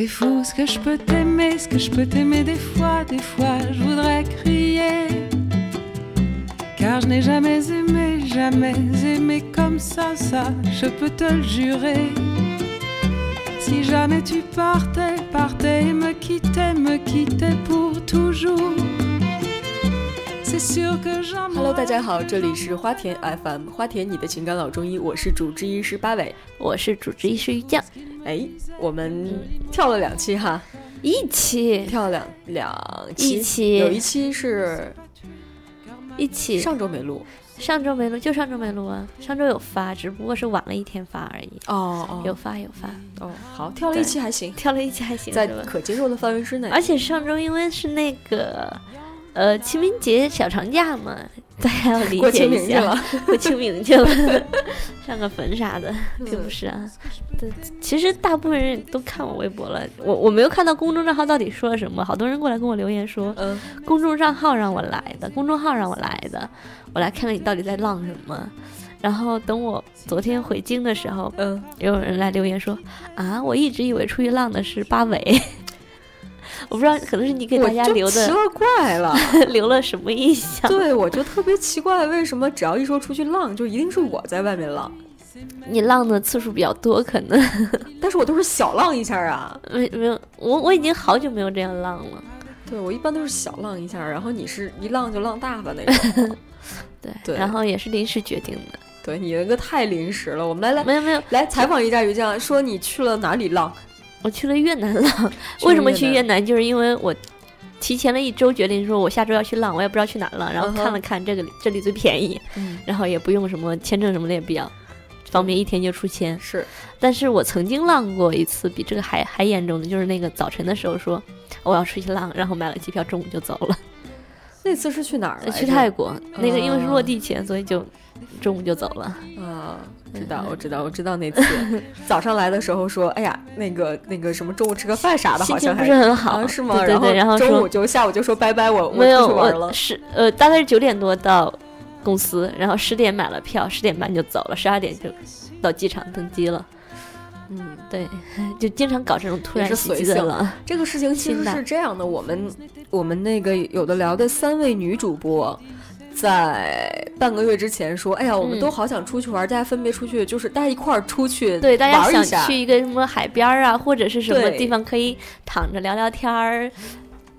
C'est fou ce que je peux t'aimer, ce que je peux t'aimer des fois, des fois je voudrais crier. Car je n'ai jamais aimé, jamais aimé comme ça, ça, je peux te le jurer. Si jamais tu partais, partais et me quittais, me quittais pour toujours. C'est sûr que j'en Hello，大家好，这里是花田 FM，花田你的情感老中医，我是主治医师八尾。我是主治医师于酱， 哎，我们跳了两期哈，一期跳了两两期，一期有一期是一期上周没录上周没录，就上周没录啊，上周有发，只不过是晚了一天发而已。哦哦有发有发，哦，好，跳了一期还行，跳了一期还行，在？可接受的范围之内。而且上周因为是那个呃清明节小长假嘛，大家要理解一下，过清明去了，上个坟啥的，并不是啊。对，其实大部分人都看我微博了，我我没有看到公众账号到底说了什么，好多人过来跟我留言说，嗯，公众账号让我来的，公众号让我来的，我来看看你到底在浪什么。然后等我昨天回京的时候，嗯，也有人来留言说啊，我一直以为出去浪的是八尾，我不知道，可能是你给大家留的奇了怪了。留了什么印象？对，我就特别奇怪，为什么只要一说出去浪，就一定是我在外面浪？你浪的次数比较多，可能 但是我都是小浪一下啊。没没有，我我已经好久没有这样浪了。对我一般都是小浪一下，然后你是一浪就浪大发那种。对，对然后也是临时决定的，对你那个太临时了。我们来来没有没有，来采访一下于酱，说你去了哪里浪？我去了越南浪。为什么去越越南？就是因为我提前了一周决定说，我下周要去浪，我也不知道去哪儿浪。然后看了看这个里这里最便宜，嗯，然后也不用什么签证什么的也比较方便，一天就出签。是但是我曾经浪过一次，比这个还还严重的，就是那个早晨的时候说我要出去浪，然后买了机票，中午就走了，那次是去哪儿？去泰国。那个因为是哦落地签，所以就中午就走了。啊，知道，我知道，我知道那次 早上来的时候说，哎呀，那个那个什么，中午吃个饭啥的，好心情不是很好，啊是吗？对对对，然后中午就下午就说拜拜，我我没有，出去玩了。我是呃，大概是九点多到公司，然后十点买了票，十点半就走了，十二点就到机场登机了。嗯，对，就经常搞这种突然袭击的了。这个事情其实是这样的，我们我们那个有的聊的三位女主播。在半个月之前说，哎呀，我们嗯都好想出去玩，大家分别出去，就是大家一块儿出去对，大家想。去一个什么海边儿啊，或者是什么地方可以躺着聊聊天儿，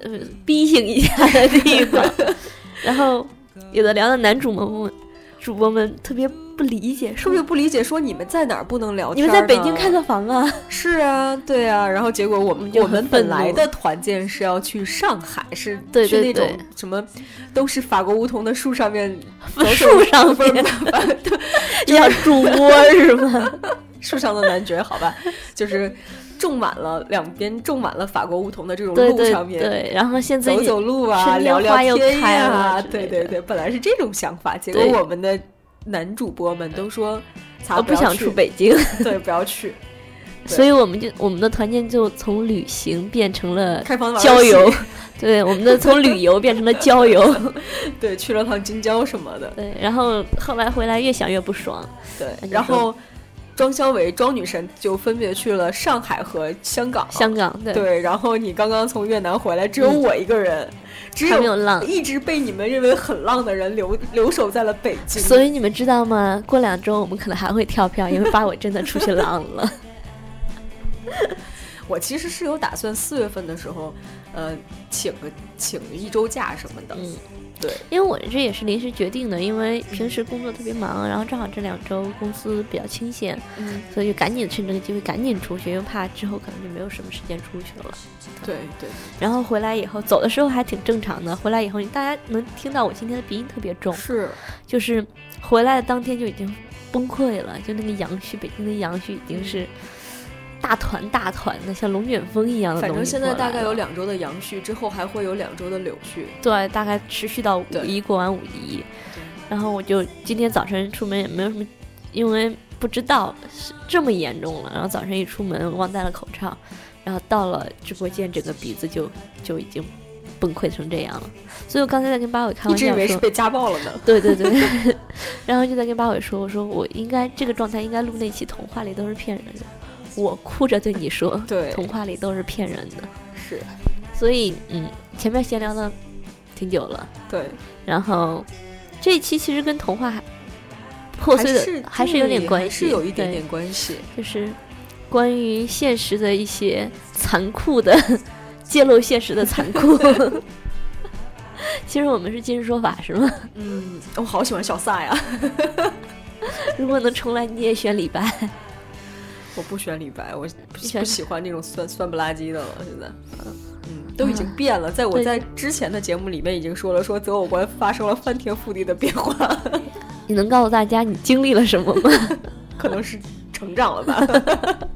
呃，逼醒一下的地方。然后有的聊的男主播们，主播们特别不理解，是不是不理解，说你们在哪儿不能聊天？你们在北京开个房啊？是啊，对啊，然后结果我们我们本来的团建是要去上海，是去那种对什么都是法国梧桐的树上面 树上面 对 要主播是吗？树上的男爵，好吧，就是种满了两边种满了法国梧桐的这种路上面。对，然后现在走走路啊，聊聊天开呀、了之类的对对对，本来是这种想法，结果我们的男主播们都说，我不想去。出北京，对，不要去，所以我们就我们的团建就从旅行变成了开房玩郊游。对，我们的从旅游变成了郊游，对，去了趟京郊什么的，对，然后后来回来越想越不爽，对然后庄小伟、庄女神就分别去了上海和香港。香港对，对，然后你刚刚从越南回来，只有嗯我一个人，只有浪。一直被你们认为很浪的人留留守在了北京。所以你们知道吗？过两周我们可能还会跳票，因为八尾真的出去浪了。我其实是有打算四月份的时候，呃，请个请一周假什么的。嗯，对，因为我这也是临时决定的，因为平时工作特别忙，然后正好这两周公司比较清闲，嗯，所以就赶紧趁这个机会赶紧出去，因为怕之后可能就没有什么时间出去了。对对，然后回来以后，走的时候还挺正常的，回来以后大家能听到我今天的鼻音特别重，是，就是回来的当天就已经崩溃了，就那个阳虚，北京的阳虚已经是大团大团的，像龙卷风一样的反正现在大概有两周的阳絮，之后还会有两周的柳絮。对，大概持续到五一过完五一，然后我就今天早晨出门也没有什么，因为不知道是这么严重了，然后早晨一出门忘带了口罩，然后到了直播间，整个鼻子就就已经崩溃成这样了。所以我刚才在跟八尾开玩笑说，直以为是被家暴了呢。对对对，然后就在跟八尾说，我说我应该这个状态应该录那期童话里都是骗人的，我哭着对你说，对童话里都是骗人的。是所以，嗯，前面闲聊了挺久了，对，然后这一期其实跟童话还破碎的还是有点关系，是有一点点关系。就是关于现实的一些残酷的揭露现实的残酷。其实我们是今日说法是吗？嗯，我好喜欢小撒呀，如果能重来，你也选李白。我不选李白，我不不喜欢那种酸酸不拉几的了。现在，嗯，都已经变了。在我在之前的节目里面已经说了，说择偶观发生了翻天覆地的变化，你能告诉大家你经历了什么吗？可能是成长了吧。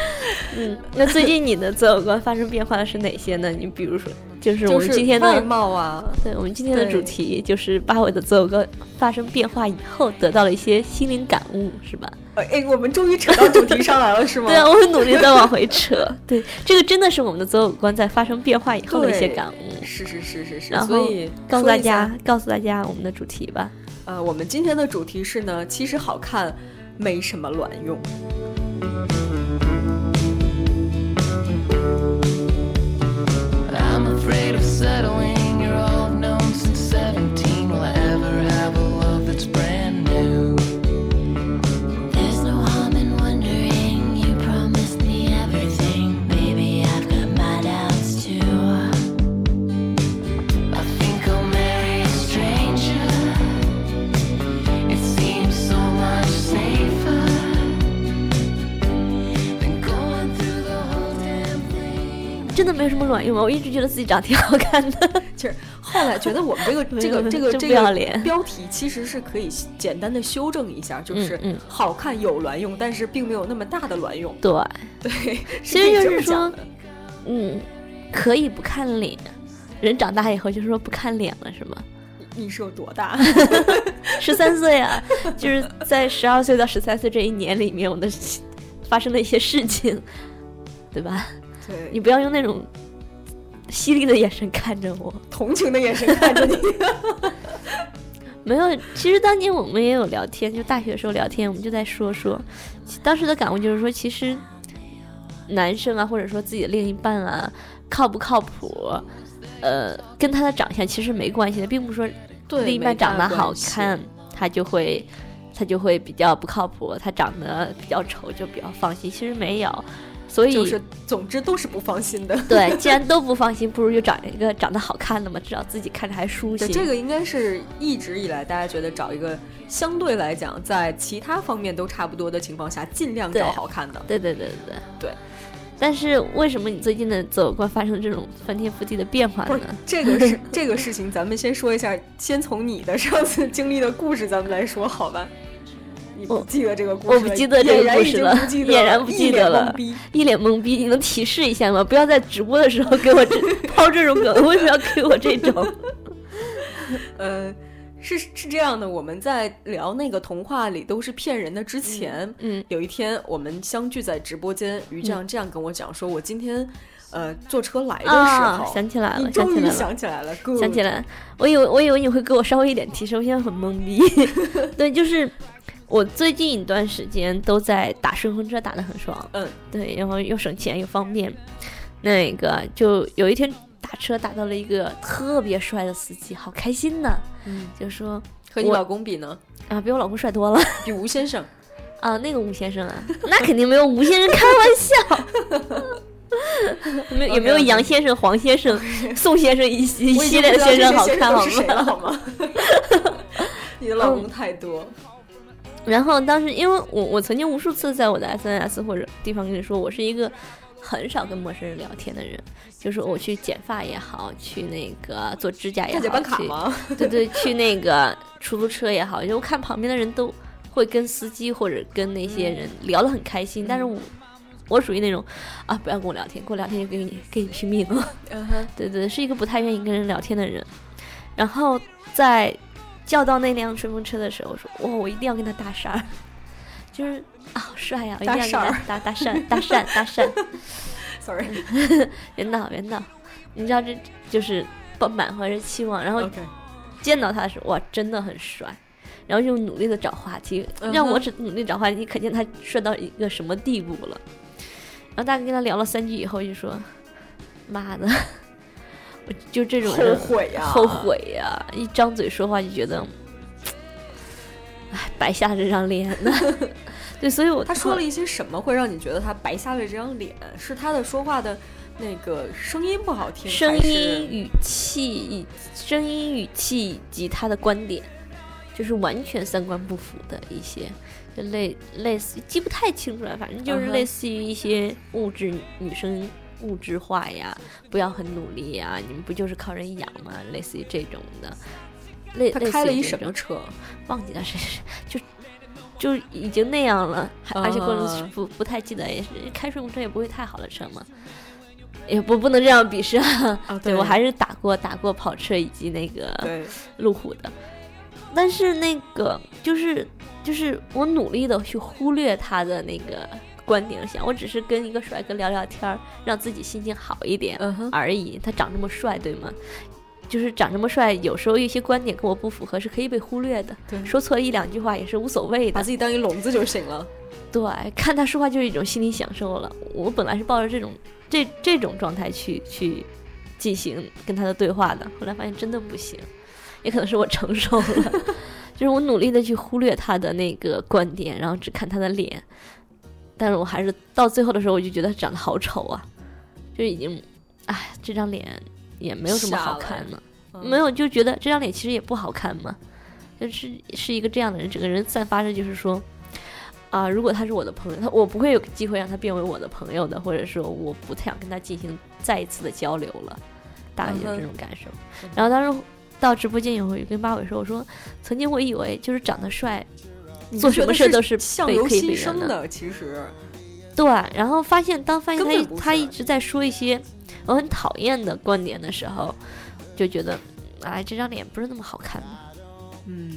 嗯，那最近你的择偶观发生变化的是哪些呢？你比如说，就是我们今天的外的，貌啊，对我们今天的主题就是八尾的择偶观发生变化以后得到了一些心灵感悟，是吧？呃哎，我们终于扯到主题上来了，是吗？对啊，我很努力的往回扯。对，这个真的是我们的择偶观在发生变化以后的一些感悟。是是是是是，然后所以告诉大家，告诉大家我们的主题吧。呃，我们今天的主题是呢，其实好看没什么卵用。Settling. 卵用吗？我一直觉得自己长得挺好看的。其 实后来觉得我们这个 这个这个这个标题其实是可以简单的修正一下，就是好看有卵用，但是并没有那么大的卵用。对，对，其实就是说嗯，可以不看脸。人长大以后就是说不看脸了，是吗？你是有多大？十三岁啊，就是在十二岁到十三岁这一年里面，我的发生的一些事情，对吧？对，你不要用那种犀利的眼神看着我。同情的眼神看着你。没有，其实当年我们也有聊天，就大学的时候聊天，我们就在说说，当时的感悟就是说，其实男生啊，或者说自己的另一半啊，靠不靠谱，呃，跟他的长相其实没关系的，并不是说对另一半长得好，看，他就会他就会比较不靠谱，他长得比较丑就比较放心，其实没有，所以就是总之都是不放心的。对，既然都不放心，不如就找一个长得好看的嘛，至少自己看着还舒，心。这个应该是一直以来大家觉得找一个相对来讲在其他方面都差不多的情况下，尽量找好看的。对对对对对。但是为什么你最近的择偶观发生这种翻天覆地的变化呢？这个是 这个事情，咱们先说一下，先从你的上次经历的故事咱们来说，好吧？你不我记得这个故事了？我不记得这个故事了俨然不记得了一脸懵逼一脸懵逼，你能提示一下吗？不要在直播的时候给我这抛这种梗，为什么要给我这种？呃，是是这样的，我们在聊那个童话里都是骗人的之前，嗯有一天我们相聚在直播间，于酱这样跟我讲说，我今天呃坐车来的时啊候，，想起来了，想你终于起来了。想起来了想起来，我以为我以为你会给我稍微一点提示，我现在很懵逼。对，就是我最近一段时间都在打顺风车，打得很爽。嗯，对，然后又省钱又方便。那个就有一天打车打到了一个特别帅的司机，好开心呢！嗯，就说和你老公比呢，啊，比我老公帅多了 比吴先生，啊，那个吴先生啊，那肯定没有吴先生开玩笑。没有也没有杨先生、黄先生、宋先生一系一系列的先生好看？好吗？你的老公太多，然后当时，因为我我曾经无数次在我的 SNS 或者地方跟你说，我是一个很少跟陌生人聊天的人，就是我去剪发也好，去那个做指甲也好，大姐办卡去吗？对对，去那个出租车也好，就我看旁边的人都会跟司机或者跟那些人聊得很开心，但是我我属于那种啊，不要跟我聊天，跟我聊天就跟你跟你拼命了。对对，是一个不太愿意跟人聊天的人。然后在叫到那辆顺风车的时候，我说哇，我一定要跟他搭讪，就是啊，好帅呀、我一定要跟他搭搭讪搭讪 搭讪，，sorry，别闹别闹，你知道这就是抱满怀着期望，然后见到他的时候，哇，真的很帅。然后就努力的找话题，让我只努力找话题，可见他帅到一个什么地步了。然后大概跟他聊了三句以后，就说：“妈的，我就这种人后悔呀后悔呀！一张嘴说话就觉得，哎，白瞎这张脸呢。对，所以我他说了一些什么会让你觉得他白瞎了这张脸？是他的说话的那个声音不好听，声音、语气以声音、语气以及他的观点，就是完全三观不符的一些，就类类似记不太清楚了，反正就是类似于一些物质女生物质化呀，不要很努力呀，你们不就是靠人养吗？类似于这种的。类他开了一于什么车？忘记了是是 就就已经那样了，还而且过啊程不不太记得，也是开顺风车也不会太好的车嘛，也不不能这样鄙视啊。啊 对我还是打过打过跑车以及那个，路虎的，但是那个就是就是我努力的去忽略他的那个观点想，我只是跟一个帅哥聊聊天儿，让自己心情好一点而已。他长这么帅，对吗？就是长这么帅，有时候一些观点跟我不符合是可以被忽略的，对说错了一两句话也是无所谓的把自。己当一聋子就行了。对，看他说话就是一种心理享受了。我本来是抱着这种这这种状态去去进行跟他的对话的，后来发现真的不行，也可能是我成熟了，就是我努力的去忽略他的那个观点，然后只看他的脸，但是我还是到最后的时候，我就觉得他长得好丑啊，就已经，哎，这张脸也没有什么好看呢。嗯。没有，就觉得这张脸其实也不好看嘛，就是是一个这样的人，整个人散发着就是说，啊，如果他是我的朋友，他我不会有机会让他变为我的朋友的，或者说我不太想跟他进行再一次的交流了，大概就是这种感受。然后当时到直播间以后，我就跟八尾说，我说曾经我以为就是长得帅，做什么事都是相由被可以心生被人的的，其实对，然后发现当发现他他一直在说一些我很讨厌的观点的时候，就觉得，哎，这张脸不是那么好看的，嗯，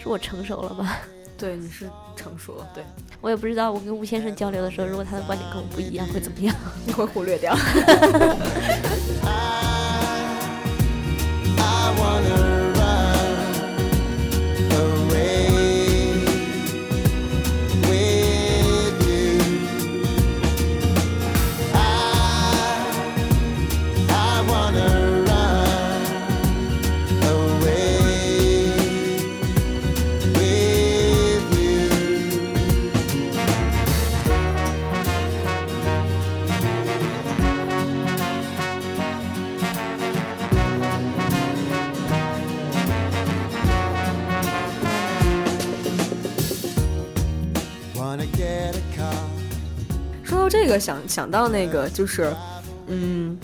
是我成熟了吧？对，你是成熟了，对，我也不知道，我跟吴先生交流的时候，如果他的观点跟我不一样，会怎么样？你会忽略掉。I wanna 说到这个，想想到那个，就是，嗯，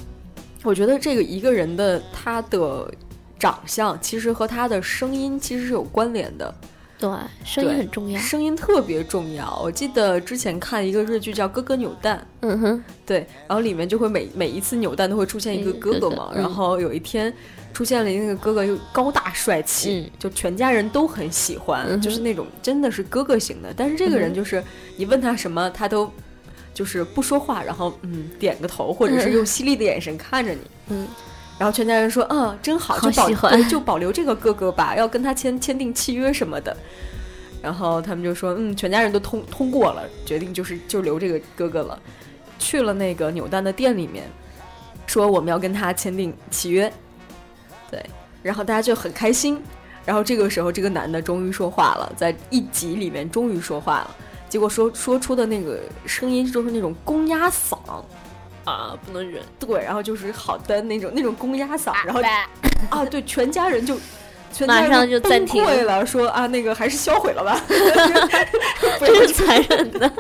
我觉得这个一个人的他的长相，其实和他的声音其实是有关联的。对，声音很重要。声音特别重要。我记得之前看一个日剧叫《哥哥扭蛋》，嗯哼，对，然后里面就会每每一次扭蛋都会出现一个嗯哥哥嘛，嗯然后有一天出现了那个哥哥又高大帅气，嗯就全家人都很喜欢，嗯就是那种真的是哥哥型的。但是这个人就是你问他什么，他都就是不说话，然后嗯点个头，或者是嗯用犀利的眼神看着你。嗯，然后全家人说：“嗯，真好，好就保就保留这个哥哥吧，要跟他签签订契约什么的。”然后他们就说：“嗯，全家人都通通过了，决定就是就留这个哥哥了。”去了那个扭蛋的店里面，说我们要跟他签订契约。对，然后大家就很开心。然后这个时候，这个男的终于说话了，在一集里面终于说话了。结果说说出的那个声音就是那种公鸭嗓，啊，不能忍。对，然后就是好的那种那种公鸭嗓，然后 啊，对，全家人就全 马上家人崩就暂停溃了，说啊，那个还是销毁了吧，不 这要是残忍的。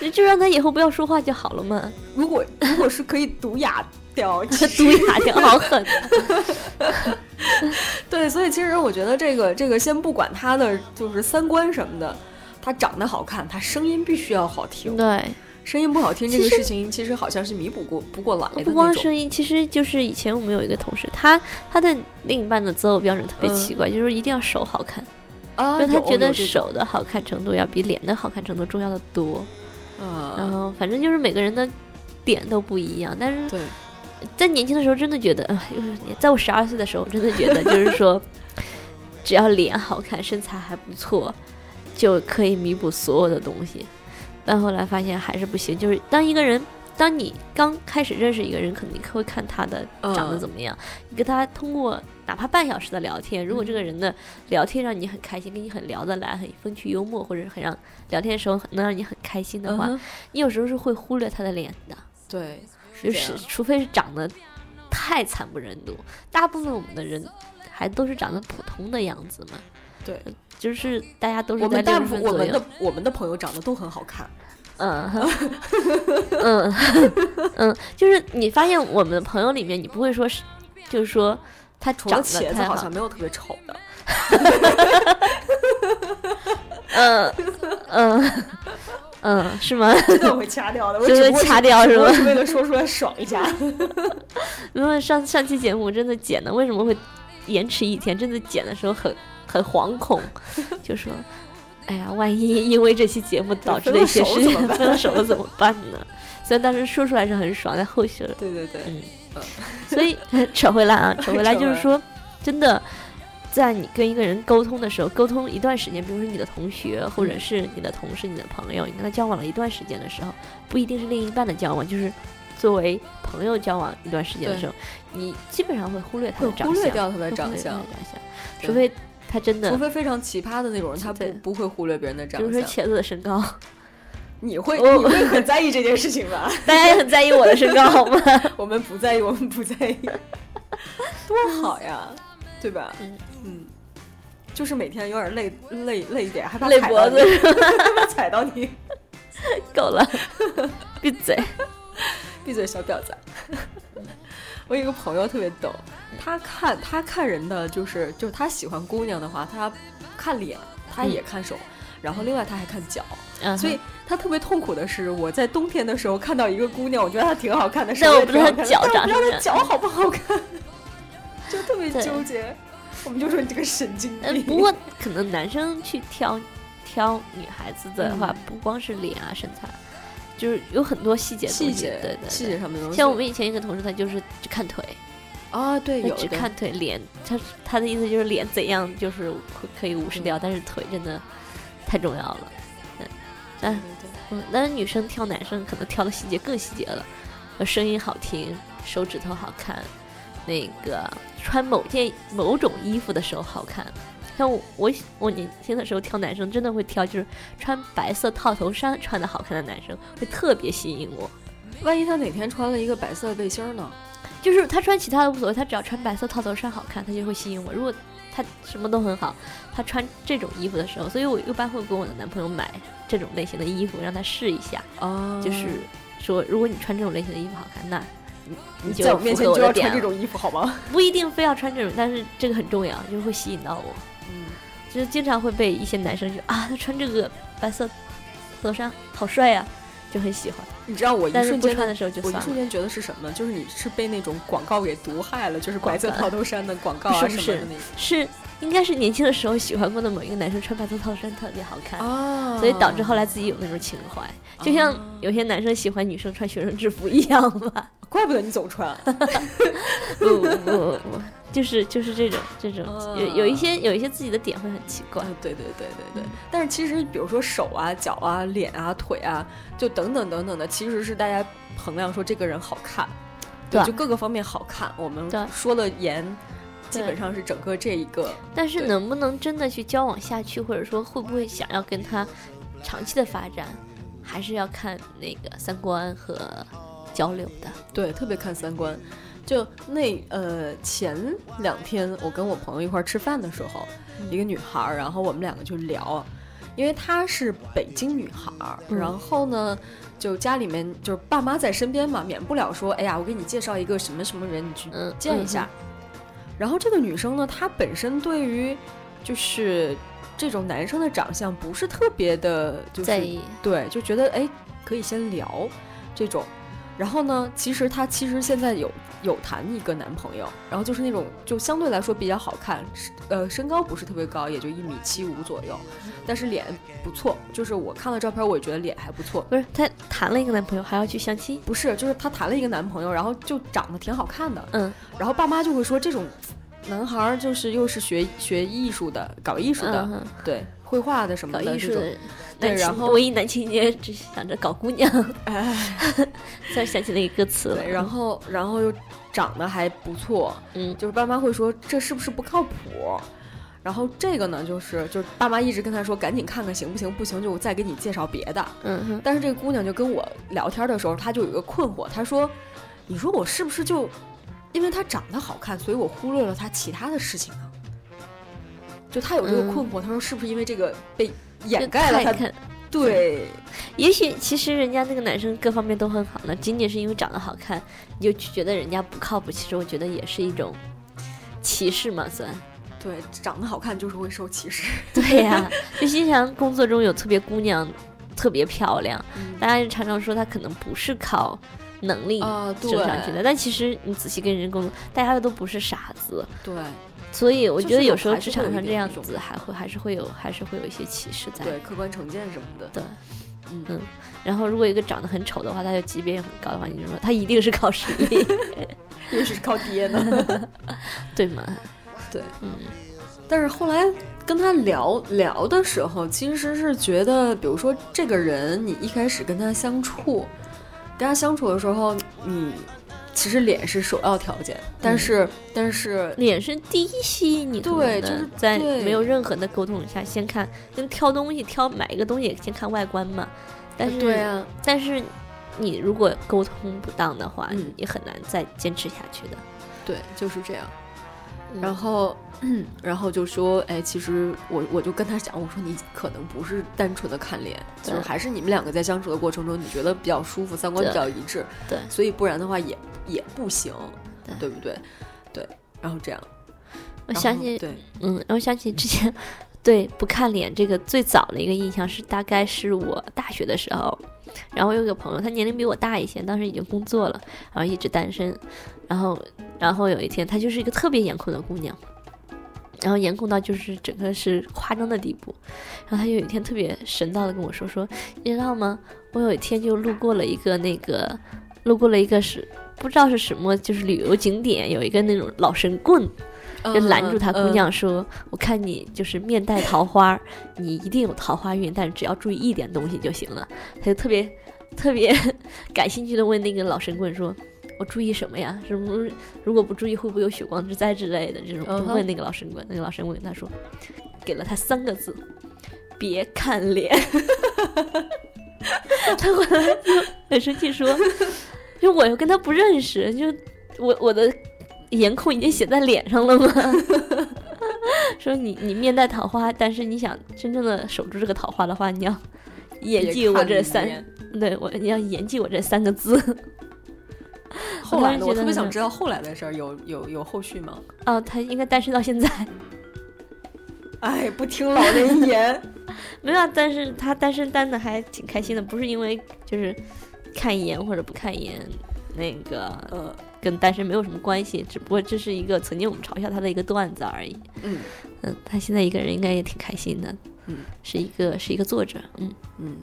你就让他以后不要说话就好了嘛，如果如果是可以毒哑掉，其实毒哑掉，好狠。对，所以其实我觉得这个这个先不管他的就是三观什么的，他长得好看，他声音必须要好听，对，声音不好听这个事情其实好像是弥补过不过来的不光。声音，其实就是以前我们有一个同事，他他的另一半的择偶标准特别嗯奇怪，就是一定要手好看，啊，因为他觉得手的好看程度要比脸的好看程度重要的多。嗯然啊，后反正就是每个人的点都不一样，但是对，在年轻的时候真的觉得，呃，就是在我十二岁的时候，真的觉得就是说，只要脸好看，身材还不错，就可以弥补所有的东西。但后来发现还是不行。就是当一个人，当你刚开始认识一个人，肯定会看他的长得嗯怎么样。你跟他通过哪怕半小时的聊天，如果这个人的聊天让你很开心，跟你很聊得来，很风趣幽默，或者是很让聊天的时候能让你很开心的话，嗯你有时候是会忽略他的脸的。对，就是除非是长得太惨不忍睹，大部分我们的人还都是长得普通的样子嘛。对，就是大家都是我们大部分我们的。我们的朋友长得都很好看，嗯嗯嗯，就是你发现我们的朋友里面，你不会说是，就是说他长得太好茄子好像，没有特别丑的。嗯嗯嗯，是吗？真的我会掐掉的，我真的掐掉是吗只是为了说出来爽一下。因为上上期节目真的剪的，为什么会延迟一天？真的剪的时候很很惶恐，就说，哎呀，万一因为这期节目导致了一些事情，分了手怎么办分了怎么办呢？虽然当时说出来是很爽，但后续了，对对对，嗯，所以 扯回来啊，扯回来就是说，真的。在你跟一个人沟通的时候，沟通一段时间，比如说你的同学，或者嗯是你的同事、你的朋友，你跟他交往了一段时间的时候，不一定是另一半的交往，就是作为朋友交往一段时间的时候，你基本上会忽略他的长相，忽略掉他的长相除非他真的除，非非常奇葩的那种人，他不不会忽略别人的长相比如说。茄子的身高，你会哦你会很在意这件事情吧？大家也很在意我的身高，好吗？我们不在意，我们不在意，多好呀，对吧？嗯嗯，就是每天有点累累累一点，害怕累脖子 害怕踩到你。够了，闭嘴。闭嘴，小婊子！我有一个朋友特别逗，他看他看人的就是就是他喜欢姑娘的话，他看脸，他也看手，然后另外他还看脚，嗯所以他特别痛苦的是，我在冬天的时候看到一个姑娘，我觉得她挺好看的，但我不知道脚长但我不知道她脚好不好看，就特别纠结。我们就说你这个神经嗯，病。不过可能男生去挑挑女孩子的话，嗯不光是脸啊身材，就是有很多细节细节，对对细。节上面的东西，像我们以前一个同事，他就是只看腿，啊，对，他有只看腿，脸，他他的意思就是脸怎样就是可以无视掉，但是腿真的太重要了。嗯，但对对嗯，但是女生挑男生可能挑的细节更细节了，呃，声音好听，手指头好看，那个穿某件某种衣服的时候好看。像我我我年轻的时候挑男生，真的会挑就是穿白色套头衫穿的好看的男生，会特别吸引我。万一他哪天穿了一个白色背心儿呢？就是他穿其他的无所谓，他只要穿白色套头衫好看，他就会吸引我。如果他什么都很好，他穿这种衣服的时候，所以我一般会跟我的男朋友买这种类型的衣服，让他试一下。哦就是说，如果你穿这种类型的衣服好看，那你在我面前就要穿这种衣服好吗？不一定非要穿这种，但是这个很重要，就是会吸引到我。嗯，就是经常会被一些男生就啊，他穿这个白色头衫好帅呀、就很喜欢。你知道我一瞬间不穿的时候就我一。瞬间觉得是什么？就是你是被那种广告给毒害了，就是白色套头衫的广告啊什么的那种是应该是年轻的时候喜欢过的某一个男生穿白色套衫特别好看，哦所以导致后来自己有那种情怀，就像啊有些男生喜欢女生穿学生制服一样吧。怪不得你总穿。不不不不，就是就是这种这种有有一些有一些自己的点会很奇怪。啊，对对对对对。嗯但是其实，比如说手啊、脚啊、脸啊、腿啊，就等等等等的，其实是大家衡量说这个人好看，对啊就各个方面好看。我们说了严，基本上是整个这一个。但是能不能真的去交往下去，或者说会不会想要跟他长期的发展，还是要看那个三观和交流的。对，特别看三观。就那呃前两天我跟我朋友一块儿吃饭的时候，一个女孩儿，然后我们两个就聊，因为她是北京女孩然后呢，就家里面就是爸妈在身边嘛，免不了说，哎呀，我给你介绍一个什么什么人，你去嗯见一下。然后这个女生呢，她本身对于就是这种男生的长相不是特别的，就是在意对，就觉得哎可以先聊这种。然后呢，其实她其实现在有有谈一个男朋友，然后就是那种就相对来说比较好看，呃身高不是特别高，也就一米七五左右，但是脸不错，就是我看了照片，我也觉得脸还不错。不是她谈了一个男朋友，还要去相亲。不是，就是她谈了一个男朋友，然后就长得挺好看的，嗯，然后爸妈就会说这种男孩儿就是又是学学艺术的，搞艺术的，嗯对，绘画的什么的这种。男然后文艺男青年只想着搞姑娘，哎，突然想起那个歌词了。对，然后然后又长得还不错，嗯就是爸妈会说这是不是不靠谱？然后这个呢，就是就是爸妈一直跟他说赶紧看看行不行，不行就再给你介绍别的。嗯哼，但是这个姑娘就跟我聊天的时候，她就有一个困惑，她说：“你说我是不是就因为她长得好看，所以我忽略了她其他的事情呢？”就她有这个嗯困惑，她说是不是因为这个被掩盖了他？看对，也许其实人家那个男生各方面都很好呢，仅仅是因为长得好看，你就觉得人家不靠谱。其实我觉得也是一种歧视嘛，算。对，长得好看就是会受歧视。对呀、就经常工作中有特别姑娘，特别漂亮，嗯大家就常常说她可能不是靠能力啊，对升上去的，但其实你仔细跟人工作，大家都不是傻子，对所以我觉得有时候职场上这样子还会还是会有还是会有一些歧视在。对，客观成见什么的。对，嗯嗯，然后如果一个长得很丑的话，他就级别也很高的话，你就说他一定是靠实力，也许是靠爹呢。对吗？对，嗯但是后来跟他聊聊的时候，其实是觉得，比如说这个人，你一开始跟他相处，跟他相处的时候，你其实脸是首要条件，但是、但是脸是第一吸引你的，对就是在没有任何的沟通下，先看跟挑东西挑买一个东西，先看外观嘛。但是，对啊，但是你如果沟通不当的话，嗯你很难再坚持下去的。对，就是这样。嗯。然后，然后就说，哎，其实我我就跟他讲，我说你可能不是单纯的看脸，就是还是你们两个在相处的过程中，你觉得比较舒服，三观比较一致，对。所以不然的话也也不行，对。对不对？对，然后这样，我想起，对，嗯，然后想起之前 对不看脸这个最早的一个印象是，大概是我大学的时候，然后我有个朋友，他年龄比我大一些，当时已经工作了，然后一直单身，然后然后有一天，她就是一个特别颜控的姑娘。然后颜控到就是整个是夸张的地步，然后她有一天特别神道的跟我说说，你知道吗？我有一天就路过了一个那个，路过了一个是不知道是什么，就是旅游景点，有一个那种老神棍，就拦住她姑嗯娘说：“我看你就是面带桃花，你一定有桃花运，但是只要注意一点东西就行了。”她就特别特别 感兴趣的问那个老神棍说：“我注意什么呀？什么如果不注意会不会有血光之灾之类的？”这种就问那个老神棍，那个老神棍跟他说，给了他三个字：“别看脸。”他后来就很生气说：“就我又跟他不认识，就我我的颜控已经写在脸上了吗？说你你面带桃花，但是你想真正的守住这个桃花的话，你要严别记我这三，对我你要严记我这三个字。后来呢？我特别想知道后来的事儿，有有有后续吗？哦，他应该单身到现在 哎，不听老人言，没有啊，但是他单身单的还挺开心的，不是因为就是看一眼或者不看一眼，那个呃，跟单身没有什么关系，只不过这是一个曾经我们嘲笑他的一个段子而已。嗯嗯，他现在一个人应该也挺开心的。嗯，是一个是一个作者。嗯，嗯。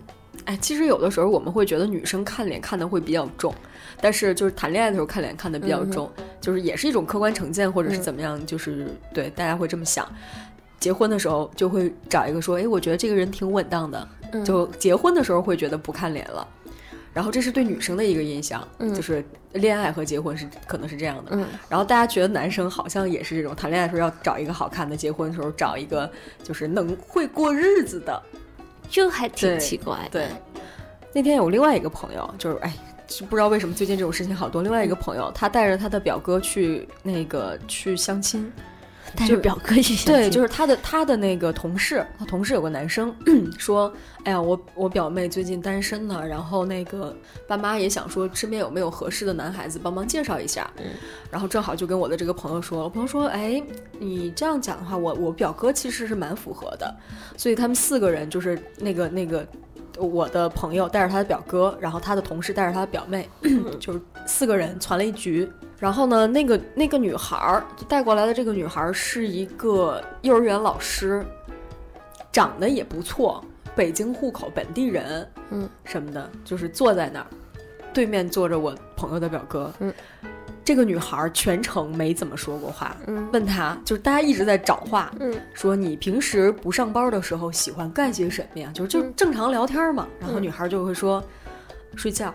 哎，其实有的时候我们会觉得女生看脸看的会比较重，但是就是谈恋爱的时候看脸看的比较重，就是也是一种客观成见或者是嗯怎么样，就是对大家会这么想。结婚的时候就会找一个说，哎，我觉得这个人挺稳当的，嗯就结婚的时候会觉得不看脸了。然后这是对女生的一个印象，嗯就是恋爱和结婚是可能是这样的。嗯然后大家觉得男生好像也是这种，谈恋爱的时候要找一个好看的，结婚的时候找一个就是能会过日子的。就还挺奇怪的。对，那天有另外一个朋友，就是哎，就不知道为什么最近这种事情好多。另外一个朋友，他带着他的表哥去那个去相亲，就带着表哥去相对，就是他的他的那个同事，他同事有个男生 说，哎呀，我我表妹最近单身呢，然后那个爸妈也想说身边有没有合适的男孩子帮忙介绍一下，嗯然后正好就跟我的这个朋友说，我朋友说，哎，你这样讲的话，我我表哥其实是蛮符合的，所以他们四个人就是那个那个。我的朋友带着他的表哥，然后他的同事带着他的表妹，就是四个人攒了一局。然后呢，那个那个女孩儿就带过来的这个女孩儿是一个幼儿园老师，长得也不错，北京户口，本地人，嗯，什么的，就是坐在那儿，对面坐着我朋友的表哥，嗯，这个女孩儿全程没怎么说过话。嗯问她，就是大家一直在找话，嗯说你平时不上班的时候喜欢干些什么呀？就是就嗯正常聊天嘛。然后嗯女孩就会说，睡觉，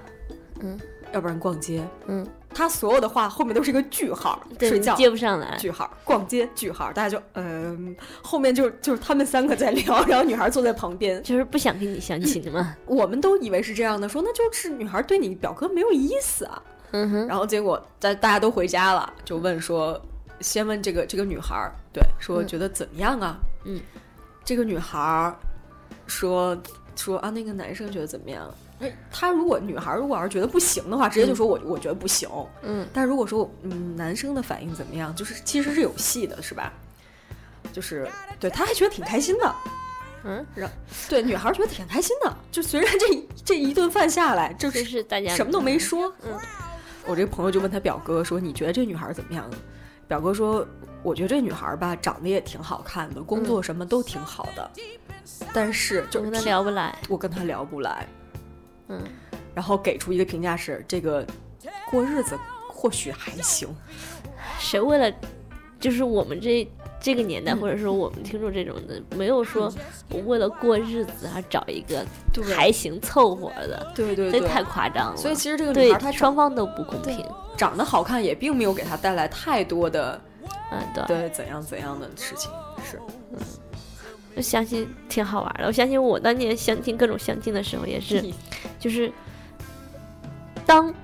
嗯，要不然逛街。嗯，她所有的话后面都是一个句号，睡觉。接不上来。句号，逛街句号，大家就嗯、后面就就是他们三个在聊，然后女孩坐在旁边，就是不想跟你相亲嘛。我们都以为是这样的，说那就是女孩对你表哥没有意思啊。嗯哼，然后结果在大家都回家了，就问说，先问这个这个女孩儿，对，说嗯觉得怎么样啊？嗯，这个女孩儿说说啊，那个男生觉得怎么样？哎，他如果女孩儿如果要是觉得不行的话，直接就说我、我觉得不行。嗯但如果说嗯男生的反应怎么样，就是其实是有戏的，是吧？就是对，他还觉得挺开心的。嗯，对，女孩觉得挺开心的，就虽然这这一顿饭下来，就就是是大家什么都没说。嗯，我这个朋友就问他表哥说：“你觉得这女孩怎么样？”表哥说：“我觉得这女孩吧，长得也挺好看的，工作什么都挺好的，但是就我跟他聊不来。我跟她聊不来。”嗯，然后给出一个评价是：这个过日子或许还行。谁为了就是我们这这个年代，嗯或者说我们听众这种的，没有说我为了过日子而找一个还行凑合的，对对对，这太夸张了。所以其实这个女对孩她双方都不公平。长得好看，也并没有给她带来太多的嗯，对，对怎样怎样的事情。是，嗯我相信挺好玩的。我相信我当年相亲各种相亲的时候也是，就是当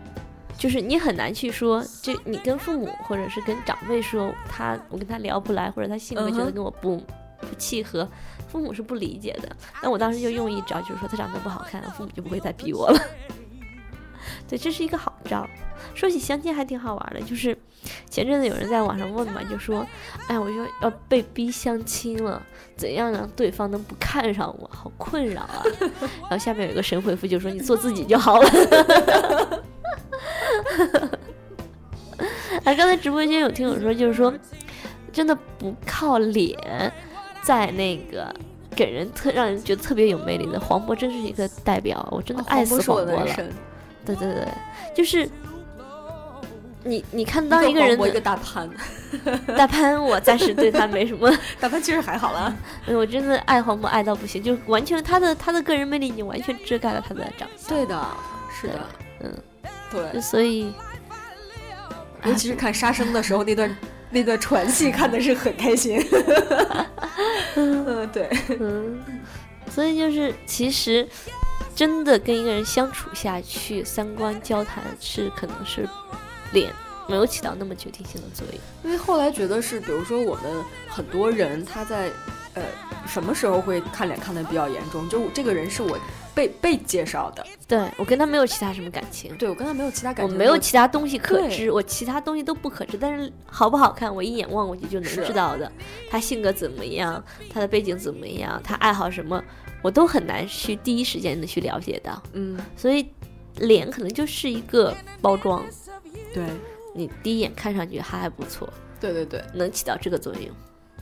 就是你很难去说，这你跟父母或者是跟长辈说他我跟他聊不来，或者他性格觉得跟我不、不契合，父母是不理解的。那我当时就用一招，就是说他长得不好看，父母就不会再逼我了。对，这是一个好招。说起相亲还挺好玩的，就是前阵子有人在网上问嘛，就说，哎，我就要被逼相亲了，怎样让对方能不看上我？好困扰啊！然后下面有一个神回复就说，你做自己就好了。啊，刚才直播间有听友说，就是说，真的不靠脸，在那个给人特让人觉得特别有魅力的黄渤，真是一个代表，我真的爱死黄渤了。对对对，就是你你看当一个人我一个大潘，大潘，我暂时对他没什么，大潘其实还好啦。我真的爱黄渤爱到不行，就完全他的他的个人魅力已经完全遮盖了他的长相。对的，是的，嗯，对，所以尤其是看杀生的时候那段 那段传戏，看的是很开心。嗯，对，嗯，所以就是其实真的跟一个人相处下去，三观交谈是可能是脸没有起到那么决定性的作用。因为后来觉得是，比如说我们很多人他在呃什么时候会看脸看的比较严重，就这个人是我被被介绍的，对我跟他没有其他什么感情。对我跟他没有其他感情，我没有其他东西可知，我其他东西都不可知，但是好不好看，我一眼望过去就能知道的。他性格怎么样，他的背景怎么样，他爱好什么，我都很难去第一时间的去了解到。嗯，所以，脸可能就是一个包装，对你第一眼看上去还还不错，对对对能起到这个作用，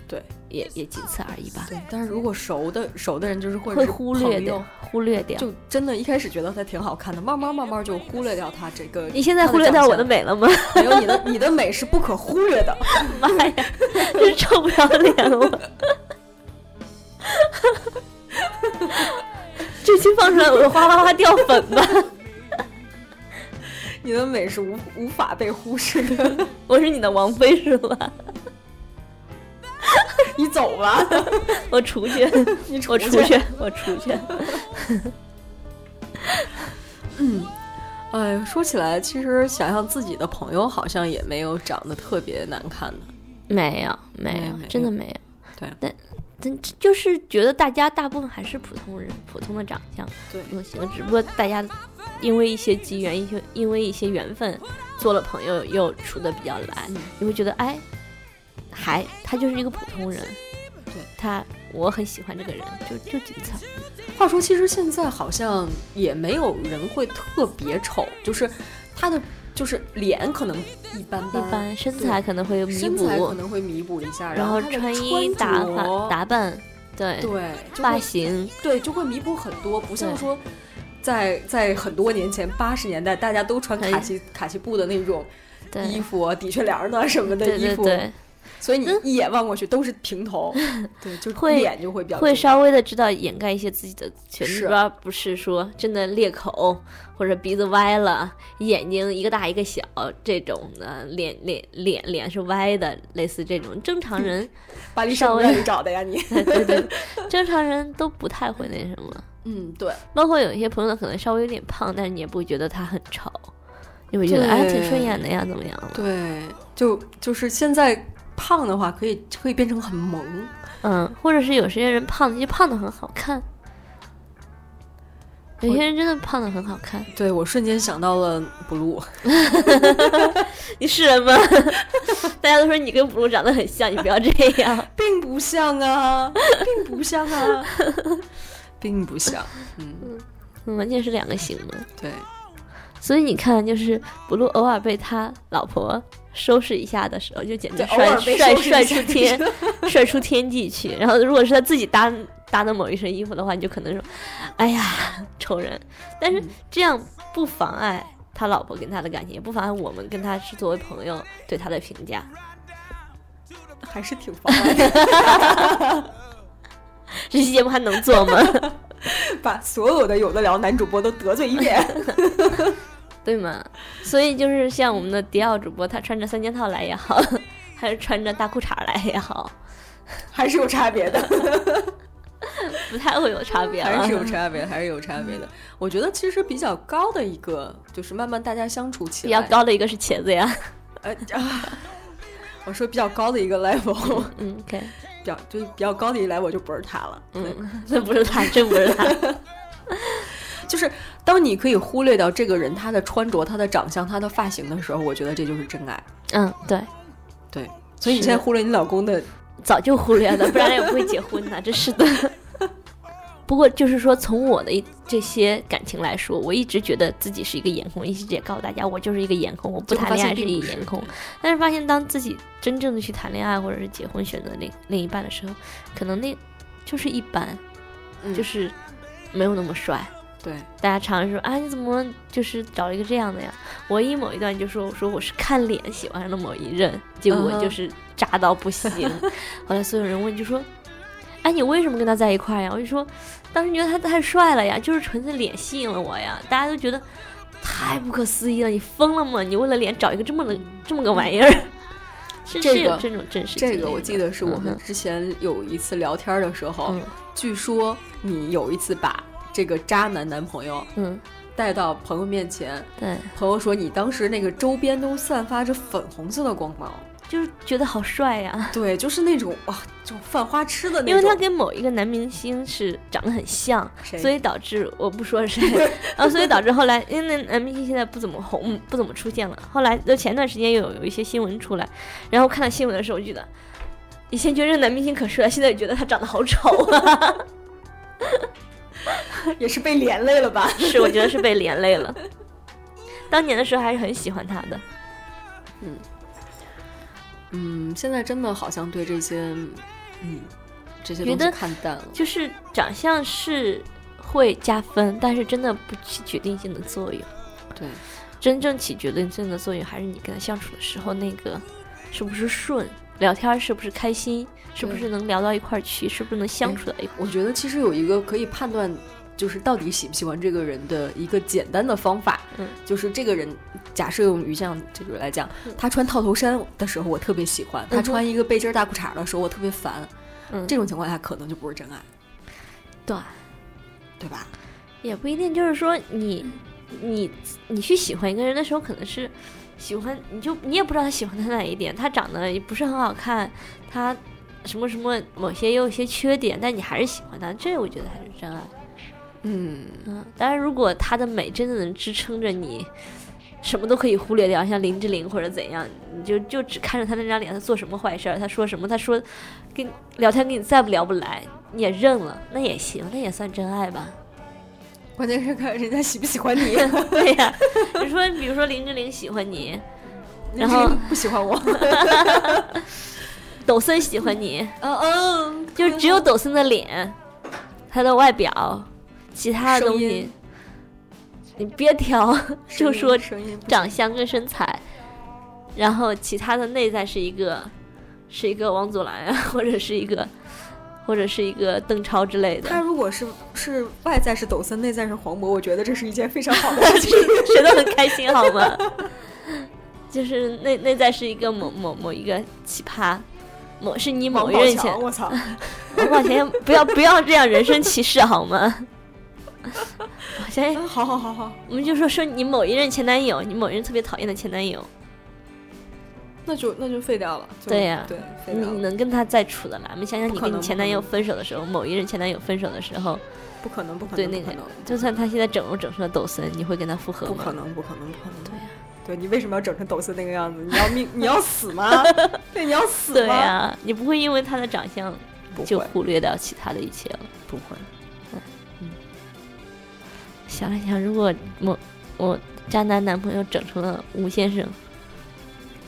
对也也仅此而已吧。对，但是如果熟的熟的人就是会会忽略掉，忽略掉。就真的一开始觉得他挺好看的，慢慢慢慢就忽略掉他这个。你现在忽略掉我的美了吗？没有你的你的美是不可忽略的。妈呀，真是臭不要脸了！这期放出来，我就哗哗哗掉粉吧！你的美是无无法被忽视的。我是你的王妃是吧？你走吧，我出去，你出去我出出去，我出去。嗯哎，说起来，其实想想自己的朋友，好像也没有长得特别难看的。没有，没有真的没有。对但但就是觉得大家大部分还是普通人，普通的长相，对普通性格，只不过大家因为一些机缘，一些因为一些缘分，做了朋友又处的比较来，嗯你会觉得哎，还他就是一个普通人，对他我很喜欢这个人，就就仅此。话说，其实现在好像也没有人会特别丑，就是他的就是脸可能一般一般，身材可能会弥身材可补，能会弥补一下，然后穿衣打扮打扮，对，对发型，对就会弥补很多，不像说在在很多年前八十年代大家都穿卡其卡其布的那种。衣服啊、的确良的什么的衣服，对对，所以你一眼望过去都是平头，对，就会脸就会比较会稍微的知道掩盖一些自己的缺是。点，主要不是说真的裂口或者鼻子歪了，眼睛一个大一个小这种的，脸脸脸脸是歪的，类似这种。正常人，巴黎圣稍微母院里找的呀你。对对对，正常人都不太会那什么。嗯，对，包括有一些朋友可能稍微有点胖，但是你也不会觉得他很丑，你会觉得对哎挺顺眼的呀，怎么样？对，就就是现在胖的话，可以可以变成很萌。嗯，或者是有些人胖，就胖的很好看。有些人真的胖的很好看，对我瞬间想到了 blue，你是人吗？大家都说你跟布鲁长得很像，你不要这样。并不像啊，并不像啊，并不像。嗯，嗯完全是两个型的。对，所以你看，就是布鲁偶尔被他老婆收拾一下的时候，就简直帅帅帅出天 帅出天际去。然后，如果是他自己搭搭的某一身衣服的话，你就可能说：“哎呀，丑人。”但是嗯这样不妨碍他老婆跟他的感情，也不妨碍我们跟他是作为朋友对他的评价。还是挺妨碍的，这期节目还能做吗？把所有的有的聊男主播都得罪一遍。对吗？所以就是像我们的迪奥主播，他穿着三件套来也好，还是穿着大裤衩来也好，还是有差别的，不太会有差别。还是有差别，还是有差别的。我觉得其实比较高的一个，就是慢慢大家相处起来比较，高的一个是茄子呀。呃啊，我说比较高的一个 level，嗯，OK，比较就是比较高的一 level 就不是他了。嗯，那不是他，真不是他。就是当你可以忽略掉这个人他的穿着、他的长相、他的发型的时候，我觉得这就是真爱。嗯，对，对，所以你现在忽略你老公的，早就忽略了，不然也不会结婚呢。这是的。不过就是说，从我的这些感情来说，我一直觉得自己是一个颜控，一直也告诉大家，我就是一个颜控，我不谈恋爱是一个颜控。但是发现，当自己真正的去谈恋爱或者是结婚，选择另另一半的时候，可能那就是一般，嗯就是没有那么帅。对，大家常说啊，你怎么就是找了一个这样的呀？我一某一段就说，我说我是看脸喜欢上了某一任，结果就是渣到不行。后来所有人问就说，哎，你为什么跟他在一块呀？我就说，当时觉得他太帅了呀，就是纯粹脸吸引了我呀。大家都觉得太不可思议了，你疯了吗？你为了脸找一个这么的这么个玩意儿？是这个有这种真实。这个我记得是我们之前有一次聊天的时候，嗯据说你有一次把这个渣男男朋友嗯，带到朋友面前，对，朋友说你当时那个周边都散发着粉红色的光芒，就是觉得好帅呀。对，就是那种哇，就犯花痴的那种。因为他跟某一个男明星是长得很像，所以导致我不说谁，然后所以导致后来，因为那男明星现在不怎么红，不怎么出现了。后来就前段时间又有有一些新闻出来，然后看到新闻的时候，我觉得以前觉得这男明星可帅，现在觉得他长得好丑啊。也是被连累了吧？是，我觉得是被连累了。当年的时候还是很喜欢他的，嗯嗯，现在真的好像对这些，嗯，这些东西看淡了。就是长相是会加分，但是真的不起决定性的作用。对，真正起决定性的作用还是你跟他相处的时候，那个是不是顺，聊天是不是开心，是不是能聊到一块儿去，是不是能相处到一块儿。我觉得其实有一个可以判断，就是到底喜不喜欢这个人的一个简单的方法，嗯，就是这个人，假设用于像这个来讲，他穿套头衫的时候我特别喜欢，他穿一个背心儿大裤衩的时候我特别烦，嗯，这种情况下可能就不是真爱，对，对吧？也不一定，就是说你你你去喜欢一个人的时候，可能是喜欢你就你也不知道他喜欢他哪一点，他长得也不是很好看，他什么什么某些也有些缺点，但你还是喜欢他，这我觉得还是真爱。嗯，嗯，当然，如果他的美真的能支撑着你，什么都可以忽略掉，像林志玲或者怎样，你就就只看着他那张脸，他做什么坏事儿，他说什么，他说跟聊天跟你再不聊不来，你也认了，那也行，那也算真爱吧。关键是看人家喜不喜欢你，对呀、你说，比如说林志玲喜欢你，然后不喜欢我，抖森喜欢你，嗯嗯，就只有抖森的脸，他的外表，其他的东西，你别挑，就说长相跟身材，然后其他的内在是一个是一个王祖蓝啊，或者是一个或者是一个邓超之类的，他如果是是外在是抖森，内在是黄渤，我觉得这是一件非常好的 事情。谁都很开心，好吗？就是内内在是一个某某某一个奇葩，某是你某一任前，我操！王宝强不要不要这样人身歧视好吗？我相信好好好好，我们就说说你某一任前男友，你某一任特别讨厌的前男友，那就那就废掉了。对呀对，废你。能跟他再处的来吗？你想想，你跟你前男友分手的时候，某一任前男友分手的时候，不可能，不可能，对那个就算他现在整容整成了抖森，你会跟他复合吗？不可能，不可能，不可能。对呀、对你为什么要整成抖森那个样子？你要命？你要死吗？对，你要死吗？对呀、你不会因为他的长相就，忽略掉其他的一切了。不会。嗯想了想，如果我我渣男男朋友整成了吴先生，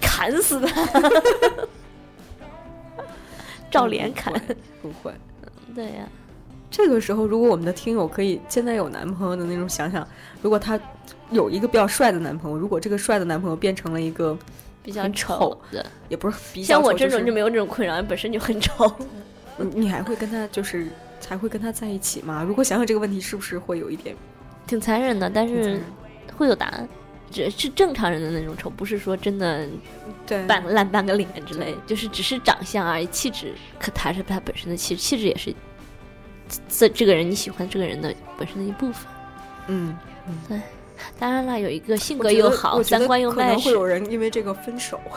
砍死他，照脸砍。不会。对呀、这个时候，如果我们的听友可以现在有男朋友的那种想想，如果他有一个比较帅的男朋友，如果这个帅的男朋友变成了一个比较丑丑的，也不是比较像我这种就没有这种困扰，本身就很丑。你 你还会跟他就是还会跟他在一起吗？如果想想这个问题，是不是会有一点挺残忍的，但是会有答案。只是正常人的那种丑，不是说真的对半烂半个脸之类，就是只是长相而已，气质可他是他本身的气质，气质也是这这个人你喜欢这个人的本身的一部分。嗯，对当然了，有一个性格又好，三观又可能会。有人因为这个分手。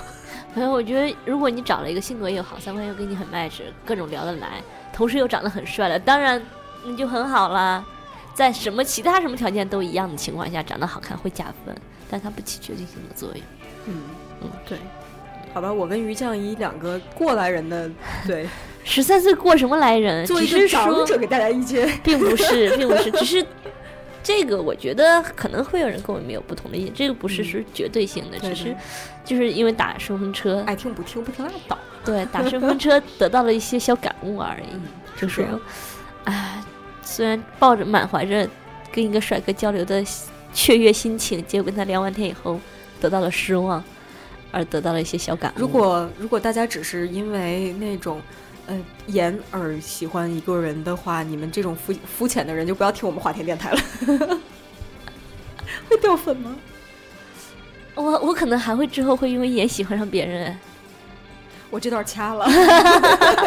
反正我觉得，如果你找了一个性格又好，三观又跟你很 match，各种聊得来，同时又长得很帅的，当然那就很好啦。在什么其他什么条件都一样的情况下，长得好看会加分，但它不起决定性的作用。嗯嗯，对。好吧，我跟于酱以两个过来人的 对，十三岁过什么来人？作为只是一个长说，者给大家意见。并不是，并不是，只是这个，我觉得可能会有人跟我们有不同的意见，这个不是嗯是绝对性的，对只是就是因为打顺风车，爱听不听，不听拉倒。对，打顺风车得到了一些小感悟而已，就说这样，哎，虽然抱着满怀着跟一个帅哥交流的雀跃心情，结果跟他聊完天以后得到了失望，而得到了一些小感悟。如果如果大家只是因为那种。呃，颜而喜欢一个人的话，你们这种肤肤浅的人就不要听我们华天电台了，会掉粉吗？我我可能还会之后会因为颜喜欢上别人，哎我这段掐了。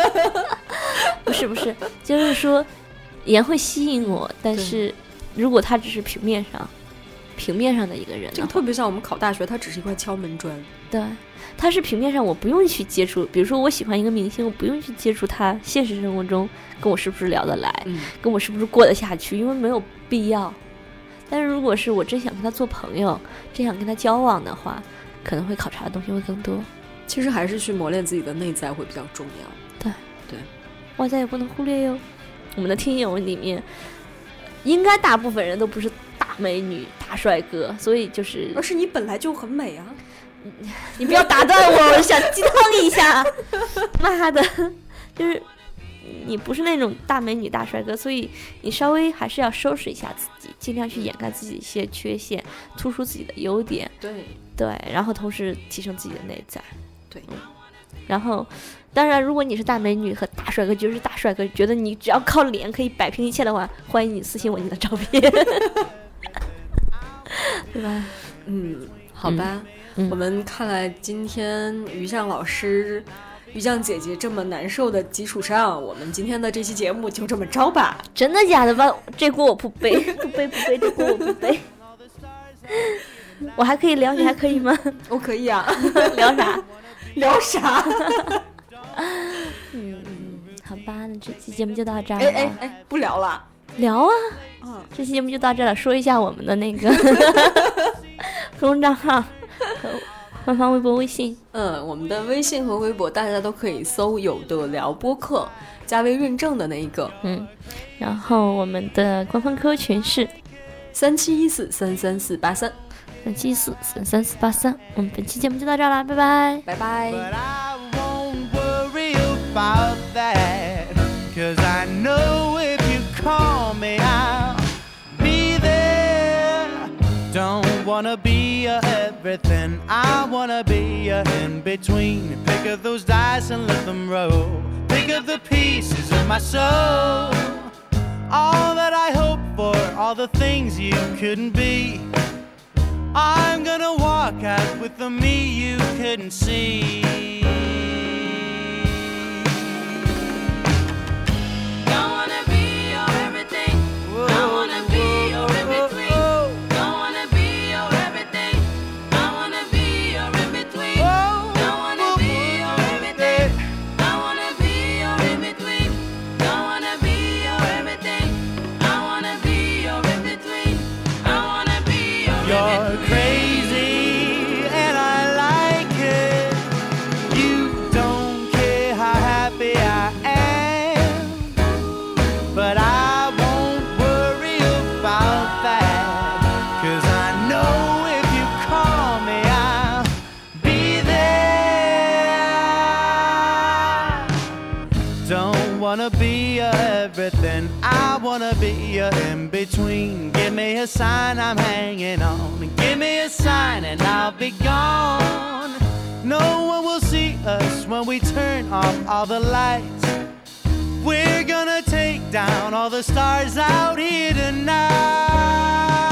不是不是，就是说颜会吸引我，但是如果他只是平面上平面上的一个人的话，这个特别像我们考大学，他只是一块敲门砖。对，他是平面上我不用去接触，比如说我喜欢一个明星，我不用去接触他现实生活中跟我是不是聊得来，嗯，跟我是不是过得下去，因为没有必要。但是如果是我真想跟他做朋友，真想跟他交往的话，可能会考察的东西会更多，其实还是去磨练自己的内在会比较重要。对对外在也不能忽略哟。我们的听友里面，应该大部分人都不是大美女、大帅哥，所以就是而是你本来就很美啊！你不要打断我，我想鸡汤一下。妈的，就是你不是那种大美女、大帅哥，所以你稍微还是要收拾一下自己，尽量去掩盖自己一些缺陷，突出自己的优点，对，对，然后同时提升自己的内在。对嗯然后，当然，如果你是大美女和大帅哥，就是大帅哥，觉得你只要靠脸可以摆平一切的话，欢迎你私信我你的照片，对吧？嗯，好吧。嗯我们看来今天于酱老师、于酱姐姐这么难受的基础上，我们今天的这期节目就这么着吧。真的假的吧？这锅我不背，不背不背，这锅我不背。我还可以聊，你还可以吗？我可以啊，聊啥？聊啥？嗯，好吧，那这期节目就到这儿了。哎哎哎，不聊了。聊啊，嗯，这期节目就到这了。说一下我们的那个 公众账号和官方微博、微信。嗯，我们的微信和微博大家都可以搜“有的聊播客”，加微认证的那一个嗯，然后我们的官方 QQ 群是三七一四三三四八三。三七一四三三四八三。我们本期节目就到这儿了，拜拜。拜拜。About that. Cause I know if you call me, I'll be there. Don't wanna be a everything. I wanna be a in between. Pick up those dice and let them roll. Pick up the pieces of my soul. All that I hoped for, all the things you couldn't be. I'm gonna walk out with the me you couldn't see. A sign I'm hanging on. Give me a sign and I'll be gone. No one will see us when we turn off all the lights. We're gonna take down all the stars out here tonight.